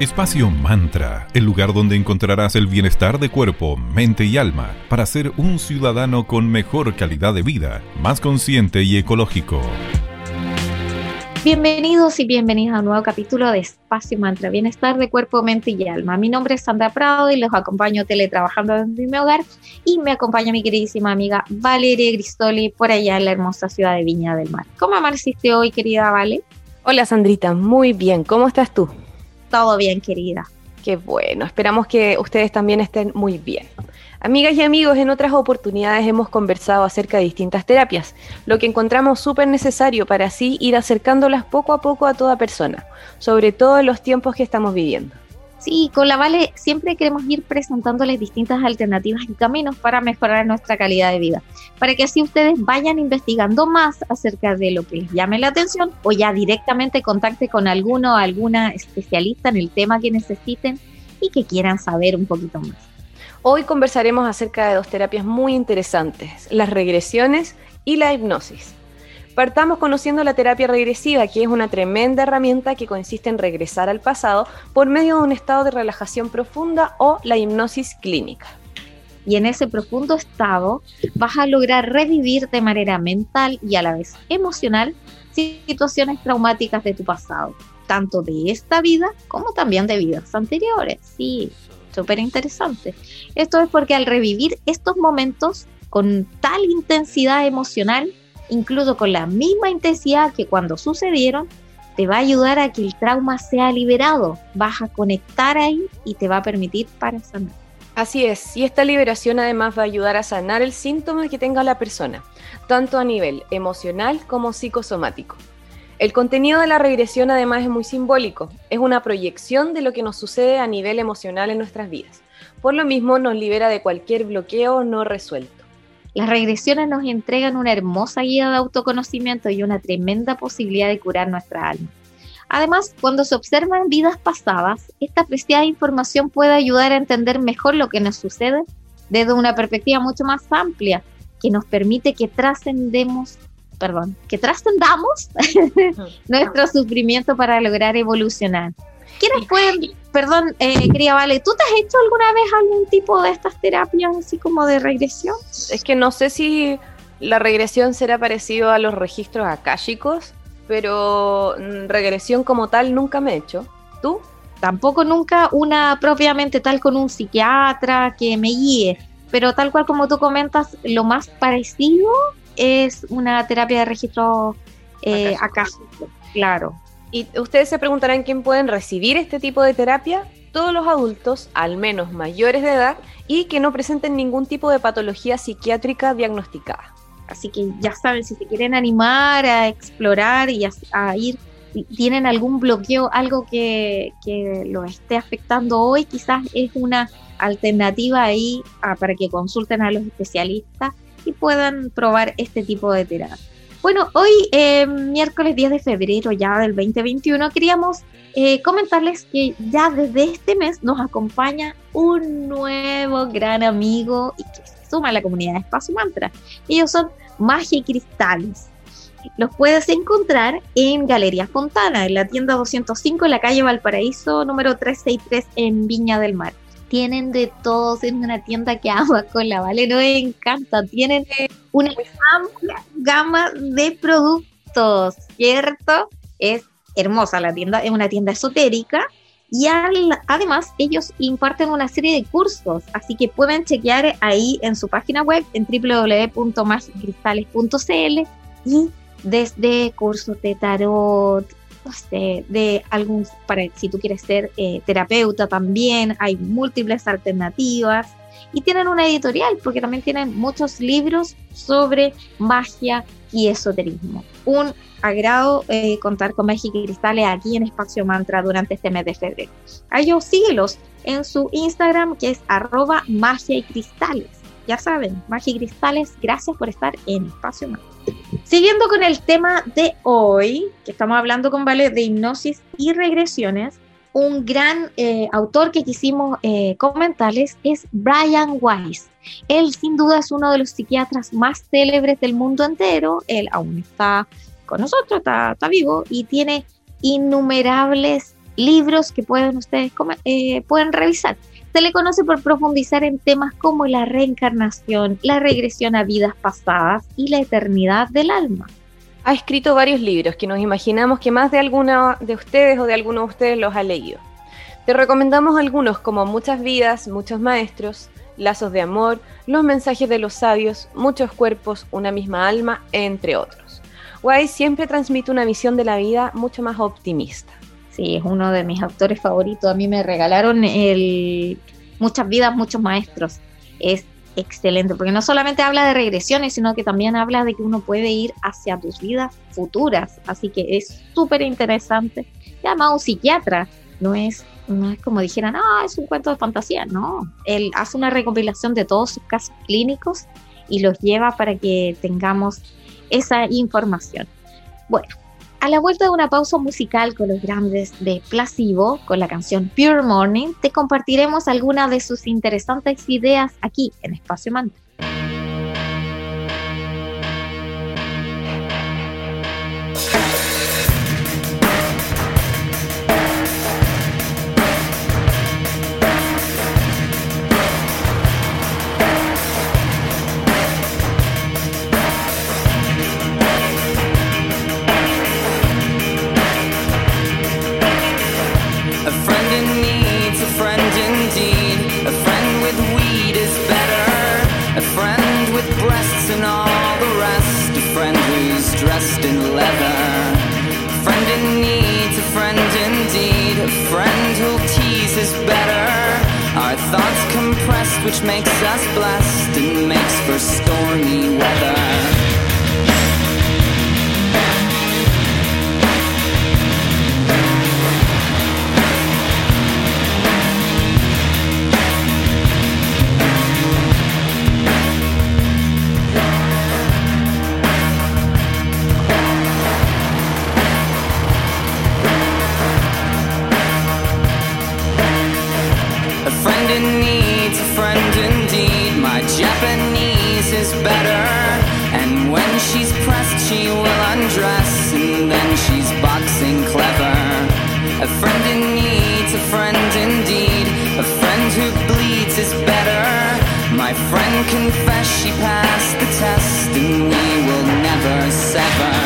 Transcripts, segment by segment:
Espacio Mantra, el lugar donde encontrarás el bienestar de cuerpo, mente y alma para ser un ciudadano con mejor calidad de vida, más consciente y ecológico. Bienvenidos y bienvenidos a un nuevo capítulo de Espacio Mantra, bienestar de cuerpo, mente y alma. Mi nombre es Sandra Prado y los acompaño teletrabajando desde mi hogar y me acompaña mi queridísima amiga Valeria Gristoli por allá en la hermosa ciudad de Viña del Mar. ¿Cómo amaneciste hoy, querida Vale? Hola Sandrita, muy bien. ¿Cómo estás tú? Todo bien, querida. Qué bueno, esperamos que ustedes también estén muy bien. Amigas y amigos, en otras oportunidades hemos conversado acerca de distintas terapias, lo que encontramos súper necesario para así ir acercándolas poco a poco a toda persona, sobre todo en los tiempos que estamos viviendo. Sí, con la Vale siempre queremos ir presentándoles distintas alternativas y caminos para mejorar nuestra calidad de vida, para que así ustedes vayan investigando más acerca de lo que les llame la atención o ya directamente contacte con alguno o alguna especialista en el tema que necesiten y que quieran saber un poquito más. Hoy conversaremos acerca de dos terapias muy interesantes, las regresiones y la hipnosis. Partamos conociendo la terapia regresiva, que es una tremenda herramienta que consiste en regresar al pasado por medio de un estado de relajación profunda o la hipnosis clínica. Y en ese profundo estado vas a lograr revivir de manera mental y a la vez emocional situaciones traumáticas de tu pasado, tanto de esta vida como también de vidas anteriores. Sí, súper interesante. Esto es porque al revivir estos momentos con tal intensidad emocional, incluso con la misma intensidad que cuando sucedieron, te va a ayudar a que el trauma sea liberado. Vas a conectar ahí y te va a permitir para sanar. Así es, y esta liberación además va a ayudar a sanar el síntoma que tenga la persona, tanto a nivel emocional como psicosomático. El contenido de la regresión además es muy simbólico, es una proyección de lo que nos sucede a nivel emocional en nuestras vidas. Por lo mismo nos libera de cualquier bloqueo no resuelto. Las regresiones nos entregan una hermosa guía de autoconocimiento y una tremenda posibilidad de curar nuestra alma. Además, cuando se observan vidas pasadas, esta preciada información puede ayudar a entender mejor lo que nos sucede desde una perspectiva mucho más amplia, que nos permite que trascendemos, perdón, que trascendamos nuestro sufrimiento para lograr evolucionar. ¿Quiénes pueden, perdón, eh, quería Vale, ¿tú te has hecho alguna vez algún tipo de estas terapias así como de regresión? Es que no sé si la regresión será parecido a los registros akáshicos, pero mm, regresión como tal nunca me he hecho. ¿Tú? Tampoco nunca una propiamente tal con un psiquiatra que me guíe, pero tal cual como tú comentas, lo más parecido es una terapia de registro eh, claro. Y ustedes se preguntarán quién pueden recibir este tipo de terapia. Todos los adultos, al menos mayores de edad, y que no presenten ningún tipo de patología psiquiátrica diagnosticada. Así que ya saben, si se quieren animar a explorar y a, ir, tienen algún bloqueo, algo que, que lo esté afectando hoy, quizás es una alternativa ahí para que consulten a los especialistas y puedan probar este tipo de terapia. Bueno, hoy, eh, miércoles 10 de febrero ya del 2021, queríamos eh, comentarles que ya desde este mes nos acompaña un nuevo gran amigo y que se suma a la comunidad de Espacio Mantra. Ellos son Magia y Cristales. Los puedes encontrar en Galería Fontana, en la tienda 205, en la calle Valparaíso, número 363, en Viña del Mar tienen de todos en una tienda que ama con la ¿vale? No me encanta. Tienen una amplia gama de productos, ¿cierto? Es hermosa la tienda, es una tienda esotérica. Y además ellos imparten una serie de cursos, así que pueden chequear ahí en su página web en www.magicristales.cl y desde cursos de tarot, de algún, para si tú quieres ser eh, terapeuta también, hay múltiples alternativas y tienen una editorial porque también tienen muchos libros sobre magia y esoterismo. Un agrado eh, contar con Magia y Cristales aquí en Espacio Mantra durante este mes de febrero. A ellos síguelos en su Instagram que es arroba magia y cristales. Ya saben, magia y cristales, gracias por estar en Espacio Mantra. Siguiendo con el tema de hoy, que estamos hablando con Vale de hipnosis y regresiones, un gran eh, autor que quisimos eh, comentarles es Brian Weiss. Él sin duda es uno de los psiquiatras más célebres del mundo entero. Él aún está con nosotros, está, vivo y tiene innumerables libros que pueden ustedes eh, pueden revisar. Se le conoce por profundizar en temas como la reencarnación, la regresión a vidas pasadas y la eternidad del alma. Ha escrito varios libros que nos imaginamos que más de alguna de ustedes o de alguno de ustedes los ha leído. Te recomendamos algunos como Muchas vidas, muchos maestros, Lazos de amor, Los mensajes de los sabios, Muchos cuerpos, una misma alma, entre otros. Wise siempre transmite una visión de la vida mucho más optimista. Sí, es uno de mis autores favoritos. A mí me regalaron el Muchas vidas, muchos maestros. Es excelente, porque no solamente habla de regresiones, sino que también habla de que uno puede ir hacia tus vidas futuras. Así que es súper interesante. Se llama un psiquiatra, no es, no es como dijeran, ah, es un cuento de fantasía. No, él hace una recopilación de todos sus casos clínicos y los lleva para que tengamos esa información. Bueno, a la vuelta de una pausa musical con los grandes de Placebo, con la canción Pure Morning, te compartiremos algunas de sus interesantes ideas aquí en Espacio Mantra. Which makes us blessed and makes for stormy weather. pass the test and we will never sever.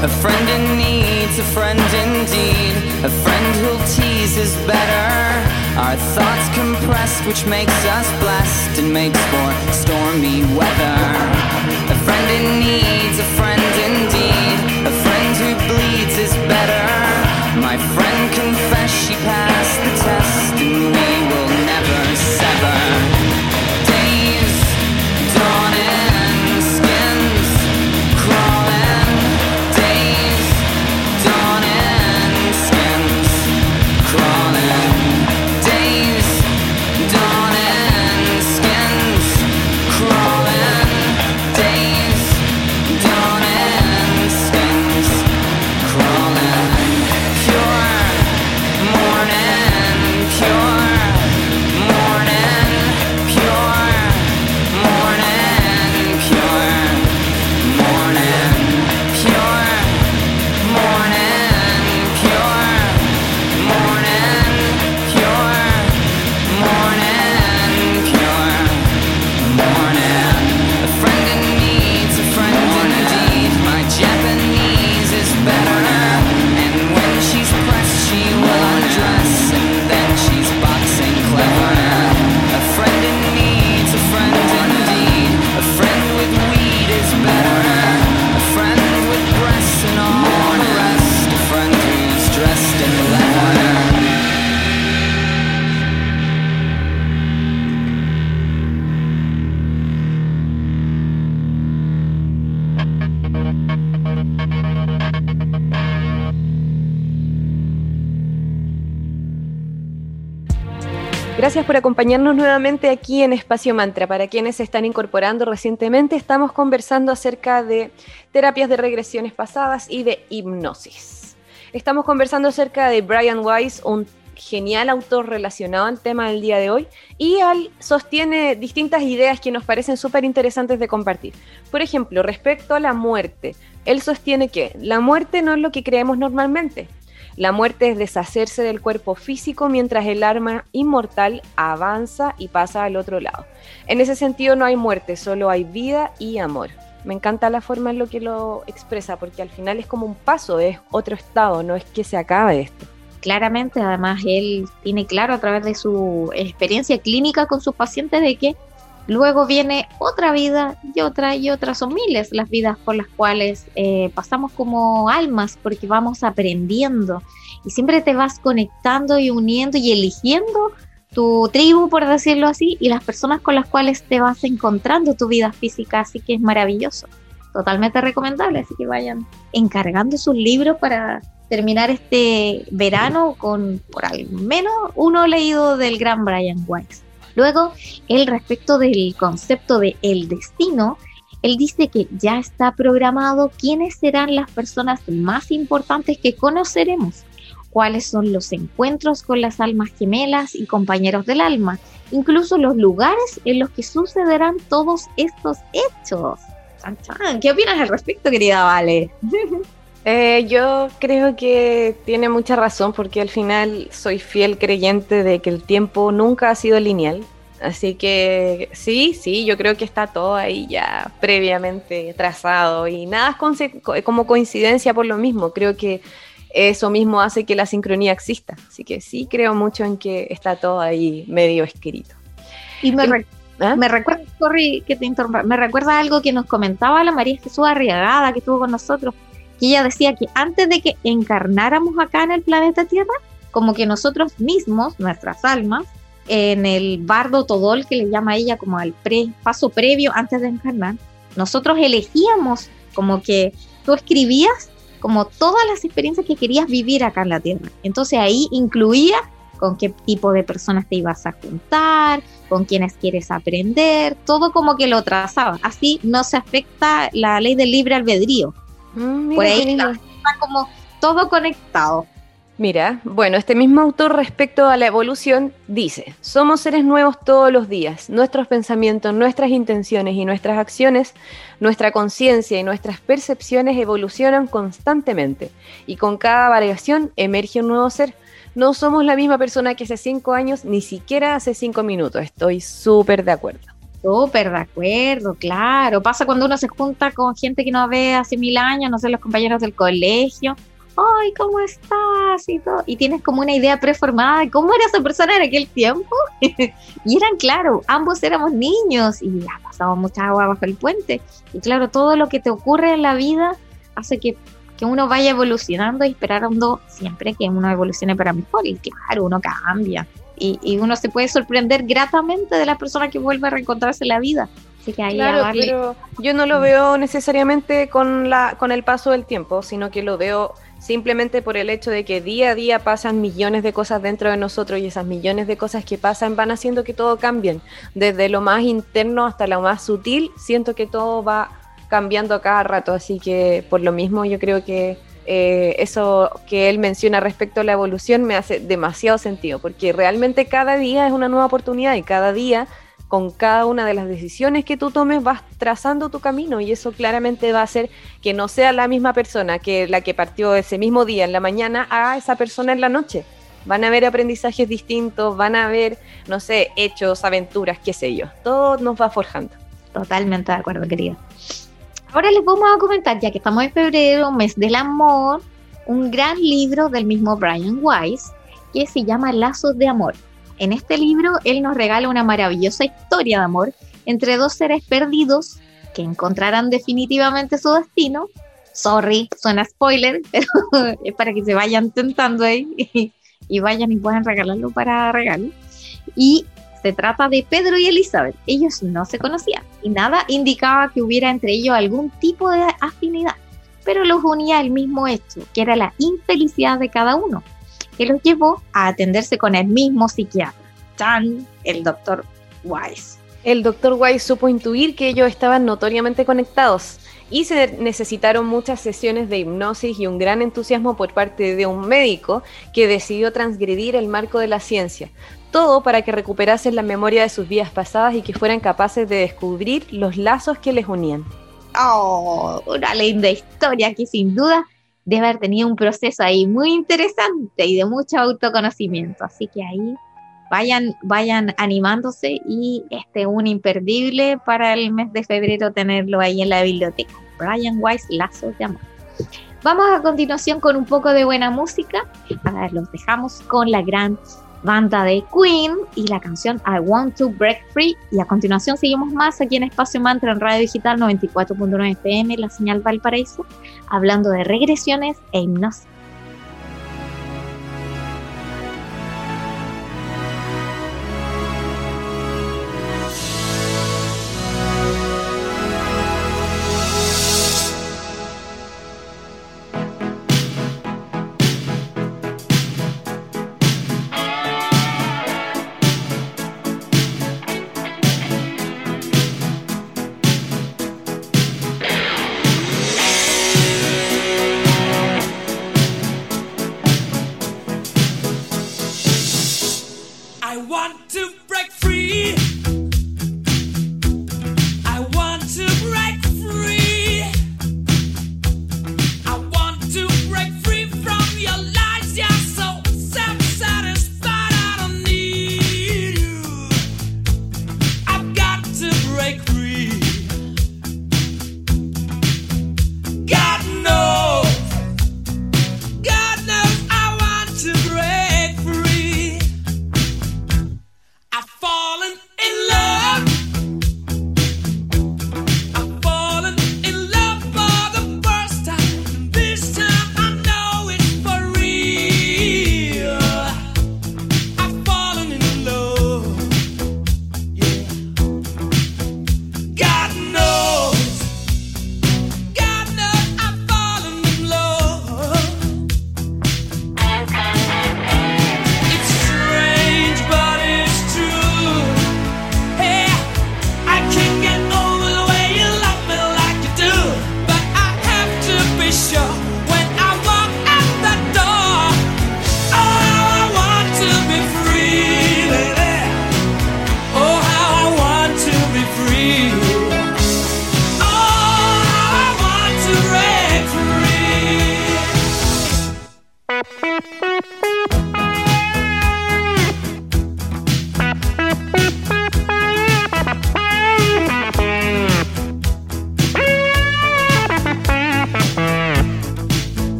A friend in need's a friend indeed. A friend who'll tease is better. Our thoughts compressed, which makes us blessed and makes for stormy weather. A friend in need's a friend indeed. A friend who bleeds is better. My friend confessed she passed. Gracias por acompañarnos nuevamente aquí en Espacio Mantra. Para quienes se están incorporando recientemente, estamos conversando acerca de terapias de regresiones pasadas y de hipnosis. Estamos conversando acerca de Brian Weiss, un genial autor relacionado al tema del día de hoy, y él sostiene distintas ideas que nos parecen súper interesantes de compartir. Por ejemplo, respecto a la muerte, él sostiene que la muerte no es lo que creemos normalmente. La muerte es deshacerse del cuerpo físico mientras el alma inmortal avanza y pasa al otro lado. En ese sentido no hay muerte, solo hay vida y amor. Me encanta la forma en lo que lo expresa, porque al final es como un paso, es otro estado, no es que se acabe esto. Claramente, además, él tiene claro a través de su experiencia clínica con sus pacientes de que Luego viene otra vida y otra y otra. Son miles las vidas por las cuales eh, pasamos como almas porque vamos aprendiendo y siempre te vas conectando y uniendo y eligiendo tu tribu, por decirlo así, y las personas con las cuales te vas encontrando tu vida física. Así que es maravilloso. Totalmente recomendable. Así que vayan encargando sus libros para terminar este verano con por al menos uno leído del gran Brian Weiss. Luego, él respecto del concepto de el destino, él dice que ya está programado quiénes serán las personas más importantes que conoceremos, cuáles son los encuentros con las almas gemelas y compañeros del alma, incluso los lugares en los que sucederán todos estos hechos. ¿Qué opinas al respecto, querida Vale? Eh, yo creo que tiene mucha razón porque al final soy fiel creyente de que el tiempo nunca ha sido lineal. Así que sí, sí, yo creo que está todo ahí ya previamente trazado y nada es como coincidencia por lo mismo. Creo que eso mismo hace que la sincronía exista. Así que sí creo mucho en que está todo ahí medio escrito. Y me, ¿Ah? me recuerda, que te interrumpa, me recuerda algo que nos comentaba la María Jesús Arriagada que estuvo con nosotros y ella decía que antes de que encarnáramos acá en el planeta Tierra, como que nosotros mismos, nuestras almas, en el bardo todol que le llama ella como al pre, paso previo antes de encarnar, nosotros elegíamos como que tú escribías como todas las experiencias que querías vivir acá en la Tierra. Entonces ahí incluía con qué tipo de personas te ibas a juntar, con quienes quieres aprender, todo como que lo trazaba. Así no se afecta la ley del libre albedrío. Mm, Por ahí está, como todo conectado. Mira, bueno, este mismo autor respecto a la evolución dice, somos seres nuevos todos los días, nuestros pensamientos, nuestras intenciones y nuestras acciones, nuestra conciencia y nuestras percepciones evolucionan constantemente y con cada variación emerge un nuevo ser. No somos la misma persona que hace cinco años, ni siquiera hace cinco minutos, estoy súper de acuerdo. Súper de acuerdo, claro. Pasa cuando uno se junta con gente que no ve hace mil años, no sé, los compañeros del colegio. Ay, ¿cómo estás? Y, todo. y tienes como una idea preformada de cómo era esa persona en aquel tiempo. y eran, claro, ambos éramos niños y ya pasaba mucha agua bajo el puente. Y claro, todo lo que te ocurre en la vida hace que, que uno vaya evolucionando y esperando siempre que uno evolucione para mejor. Y claro, uno cambia y, uno se puede sorprender gratamente de la persona que vuelve a reencontrarse en la vida. Así que ahí claro, pero yo no lo veo necesariamente con, la, con el paso del tiempo, sino que lo veo simplemente por el hecho de que día a día pasan millones de cosas dentro de nosotros y esas millones de cosas que pasan van haciendo que todo cambie. Desde lo más interno hasta lo más sutil, siento que todo va cambiando a cada rato, así que por lo mismo yo creo que eh, eso que él menciona respecto a la evolución me hace demasiado sentido, porque realmente cada día es una nueva oportunidad y cada día con cada una de las decisiones que tú tomes vas trazando tu camino y eso claramente va a hacer que no sea la misma persona que la que partió ese mismo día en la mañana a esa persona en la noche. Van a haber aprendizajes distintos, van a haber, no sé, hechos, aventuras, qué sé yo. Todo nos va forjando. Totalmente de acuerdo, querida. Ahora les vamos a comentar, ya que estamos en febrero, mes del amor, un gran libro del mismo Brian Weiss que se llama Lazos de Amor. En este libro, él nos regala una maravillosa historia de amor entre dos seres perdidos que encontrarán definitivamente su destino. Sorry, suena spoiler, pero es para que se vayan tentando ahí y, y vayan y puedan regalarlo para regalo. Y se trata de Pedro y Elizabeth. Ellos no se conocían y nada indicaba que hubiera entre ellos algún tipo de afinidad, pero los unía el mismo hecho, que era la infelicidad de cada uno, que los llevó a atenderse con el mismo psiquiatra. Chan, el doctor Wise. El doctor Wise supo intuir que ellos estaban notoriamente conectados y se necesitaron muchas sesiones de hipnosis y un gran entusiasmo por parte de un médico que decidió transgredir el marco de la ciencia. Todo para que recuperasen la memoria de sus vidas pasadas y que fueran capaces de descubrir los lazos que les unían. Oh, una linda historia que sin duda debe haber tenido un proceso ahí muy interesante y de mucho autoconocimiento. Así que ahí vayan, vayan animándose y este un imperdible para el mes de febrero tenerlo ahí en la biblioteca. Brian Wise, Lazos de Amor. Vamos a continuación con un poco de buena música. A ver, los dejamos con la gran banda de Queen y la canción I Want to Break Free. Y a continuación seguimos más aquí en Espacio Mantra en Radio Digital 94.9 FM, la señal Valparaíso, hablando de regresiones e hipnosis.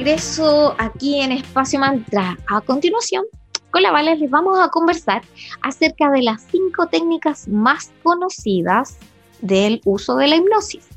Regreso aquí en Espacio Mantra. A continuación, con la Vale les vamos a conversar acerca de las cinco técnicas más conocidas del uso de la hipnosis.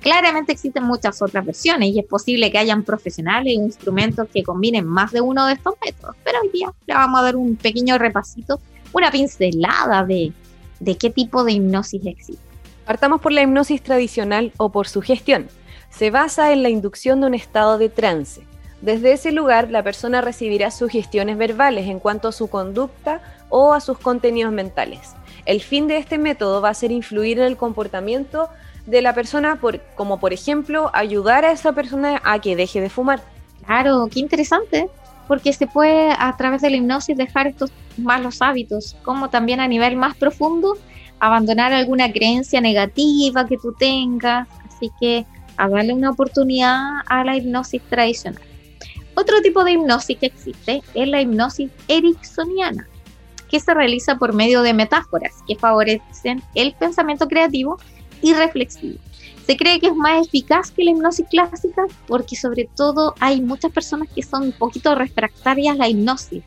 Claramente existen muchas otras versiones y es posible que hayan profesionales e instrumentos que combinen más de uno de estos métodos, pero hoy día le vamos a dar un pequeño repasito, una pincelada de, de qué tipo de hipnosis existe. Partamos por la hipnosis tradicional o por sugestión. Se basa en la inducción de un estado de trance. Desde ese lugar, la persona recibirá sugestiones verbales en cuanto a su conducta o a sus contenidos mentales. El fin de este método va a ser influir en el comportamiento de la persona, como por ejemplo ayudar a esa persona a que deje de fumar. Claro, qué interesante, porque se puede a través de la hipnosis dejar estos malos hábitos, como también a nivel más profundo abandonar alguna creencia negativa que tú tengas. Así que a darle una oportunidad a la hipnosis tradicional. Otro tipo de hipnosis que existe es la hipnosis ericksoniana, que se realiza por medio de metáforas que favorecen el pensamiento creativo y reflexivo. Se cree que es más eficaz que la hipnosis clásica porque sobre todo hay muchas personas que son un poquito refractarias a la hipnosis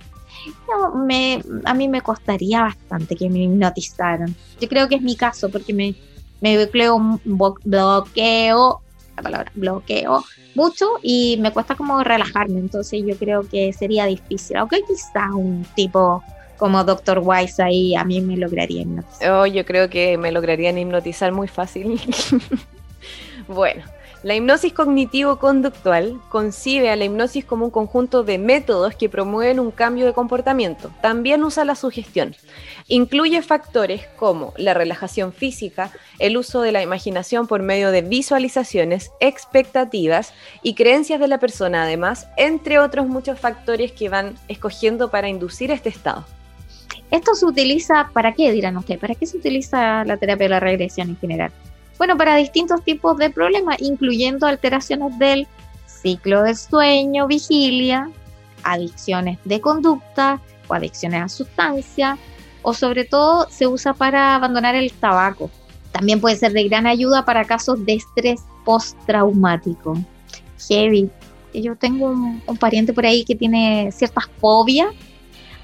a mí me costaría bastante que me hipnotizaran. Yo creo que es mi caso porque me, me bloqueo, bloqueo, la palabra bloqueo mucho y me cuesta como relajarme. Entonces yo creo que sería difícil. Aunque quizá un tipo como Dr. Wise ahí a mí me lograría hipnotizar. Oh, yo creo que me lograrían hipnotizar muy fácil. bueno. La hipnosis cognitivo-conductual concibe a la hipnosis como un conjunto de métodos que promueven un cambio de comportamiento. También usa la sugestión. Incluye factores como la relajación física, el uso de la imaginación por medio de visualizaciones, expectativas y creencias de la persona, además, entre otros muchos factores que van escogiendo para inducir este estado. ¿Esto se utiliza para qué, dirán ustedes? ¿Para qué se utiliza la terapia de la regresión en general? Bueno, para distintos tipos de problemas, incluyendo alteraciones del ciclo del sueño, vigilia, adicciones de conducta o adicciones a sustancias, o sobre todo se usa para abandonar el tabaco. También puede ser de gran ayuda para casos de estrés postraumático. Heavy. Yo tengo un, un pariente por ahí que tiene ciertas fobias,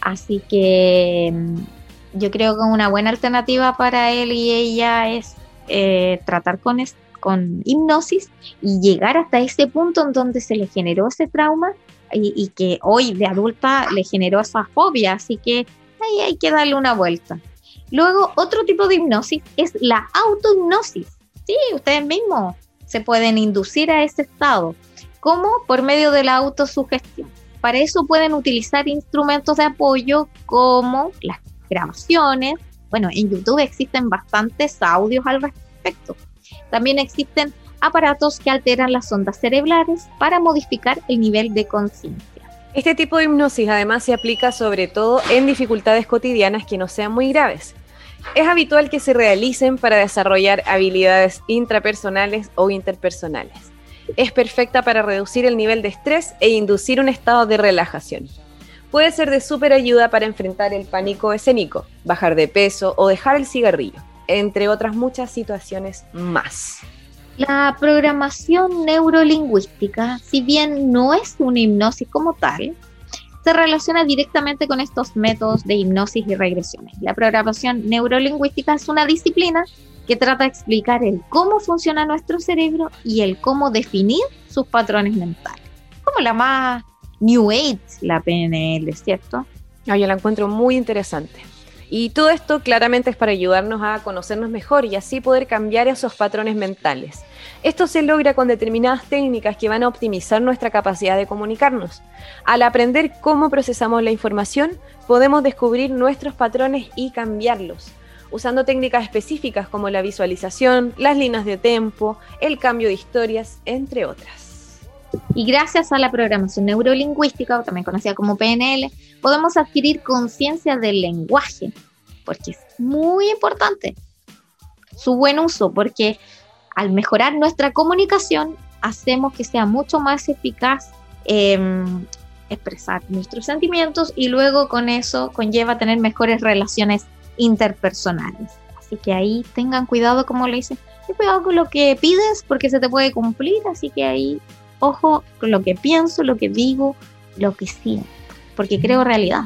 así que mm, yo creo que una buena alternativa para él y ella es eh, tratar con, con hipnosis y llegar hasta ese punto en donde se le generó ese trauma y, que hoy de adulta le generó esa fobia, así que ahí hay que darle una vuelta. Luego, otro tipo de hipnosis es la autohipnosis. Sí, ustedes mismos se pueden inducir a ese estado. como Por medio de la autosugestión. Para eso pueden utilizar instrumentos de apoyo como las grabaciones, bueno, en YouTube existen bastantes audios al respecto. También existen aparatos que alteran las ondas cerebrales para modificar el nivel de conciencia. Este tipo de hipnosis además se aplica sobre todo en dificultades cotidianas que no sean muy graves. Es habitual que se realicen para desarrollar habilidades intrapersonales o interpersonales. Es perfecta para reducir el nivel de estrés e inducir un estado de relajación puede ser de súper ayuda para enfrentar el pánico escénico, bajar de peso o dejar el cigarrillo, entre otras muchas situaciones más. La programación neurolingüística, si bien no es una hipnosis como tal, se relaciona directamente con estos métodos de hipnosis y regresiones. La programación neurolingüística es una disciplina que trata de explicar el cómo funciona nuestro cerebro y el cómo definir sus patrones mentales. Como la más New Age, la PNL, ¿cierto? Ah, yo la encuentro muy interesante. Y todo esto claramente es para ayudarnos a conocernos mejor y así poder cambiar esos patrones mentales. Esto se logra con determinadas técnicas que van a optimizar nuestra capacidad de comunicarnos. Al aprender cómo procesamos la información, podemos descubrir nuestros patrones y cambiarlos, usando técnicas específicas como la visualización, las líneas de tempo, el cambio de historias, entre otras. Y gracias a la programación neurolingüística, también conocida como PNL, podemos adquirir conciencia del lenguaje, porque es muy importante su buen uso, porque al mejorar nuestra comunicación, hacemos que sea mucho más eficaz em, expresar nuestros sentimientos y luego con eso conlleva tener mejores relaciones interpersonales. Así que ahí tengan cuidado, como le dicen, ten cuidado con lo que pides porque se te puede cumplir, así que ahí ojo con lo que pienso, lo que digo, lo que siento, porque creo realidad.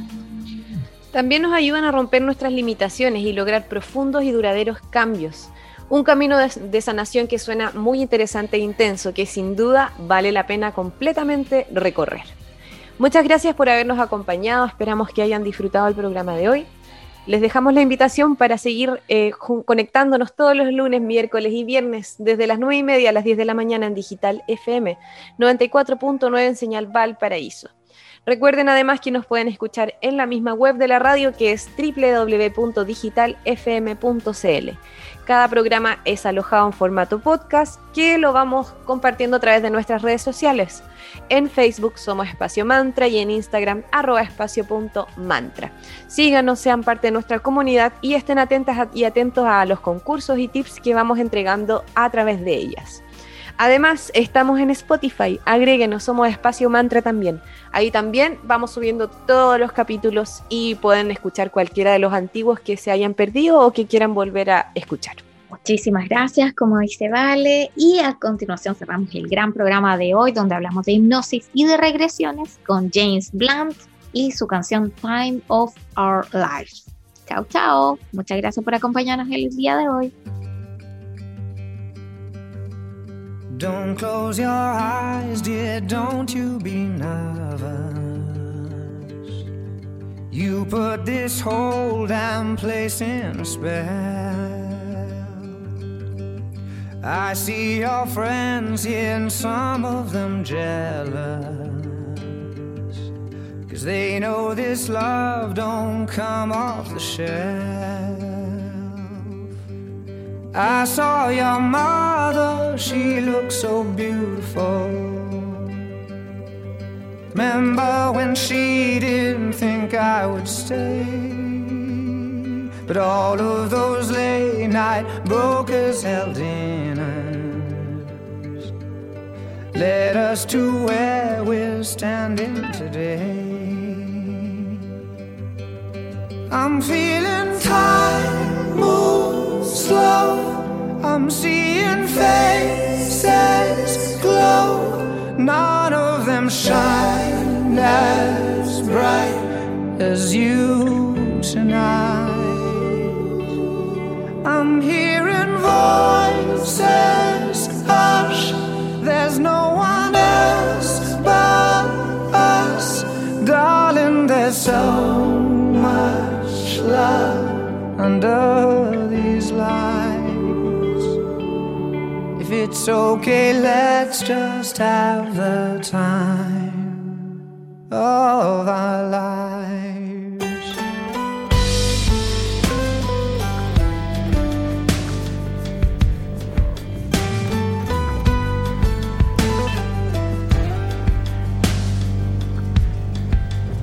También nos ayudan a romper nuestras limitaciones y lograr profundos y duraderos cambios. Un camino de, sanación que suena muy interesante e intenso, que sin duda vale la pena completamente recorrer. Muchas gracias por habernos acompañado, esperamos que hayan disfrutado el programa de hoy. Les dejamos la invitación para seguir eh, conectándonos todos los lunes, miércoles y viernes desde las 9 y media a las 10 de la mañana en Digital FM 94.9 en Señal Valparaíso. Recuerden además que nos pueden escuchar en la misma web de la radio que es www.digitalfm.cl. Cada programa es alojado en formato podcast que lo vamos compartiendo a través de nuestras redes sociales. En Facebook somos Espacio Mantra y en Instagram arroba espacio.mantra. Síganos, sean parte de nuestra comunidad y estén atentas y atentos a los concursos y tips que vamos entregando a través de ellas. Además, estamos en Spotify, agréguenos, somos Espacio Mantra también. Ahí también vamos subiendo todos los capítulos y pueden escuchar cualquiera de los antiguos que se hayan perdido o que quieran volver a escuchar. Muchísimas gracias, como dice Vale. Y a continuación cerramos el gran programa de hoy donde hablamos de hipnosis y de regresiones con James Blunt y su canción Time of Our Lives. Chao, chao. Muchas gracias por acompañarnos el día de hoy. Don't close your eyes, dear, don't you be nervous. You put this whole damn place in a spell. I see your friends here, and some of them jealous. Cause they know this love don't come off the shelf. I saw your mother, she looked so beautiful. Remember when she didn't think I would stay? But all of those late night brokers held dinners led us to where we're standing today. I'm feeling time move slow. I'm seeing faces glow. None of them shine as bright as you tonight. I'm hearing voices hush. There's no one else but us, darling. There's so much love under it's okay, let's just have the time of our lives.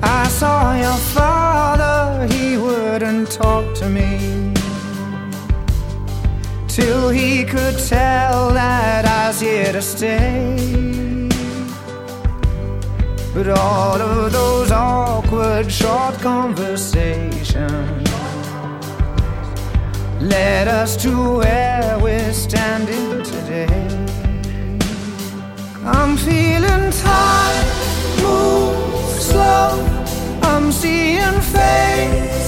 I saw your father, he wouldn't talk he could tell that I was here to stay. But all of those awkward short conversations led us to where we're standing today. I'm feeling tired, move slow. I'm seeing faces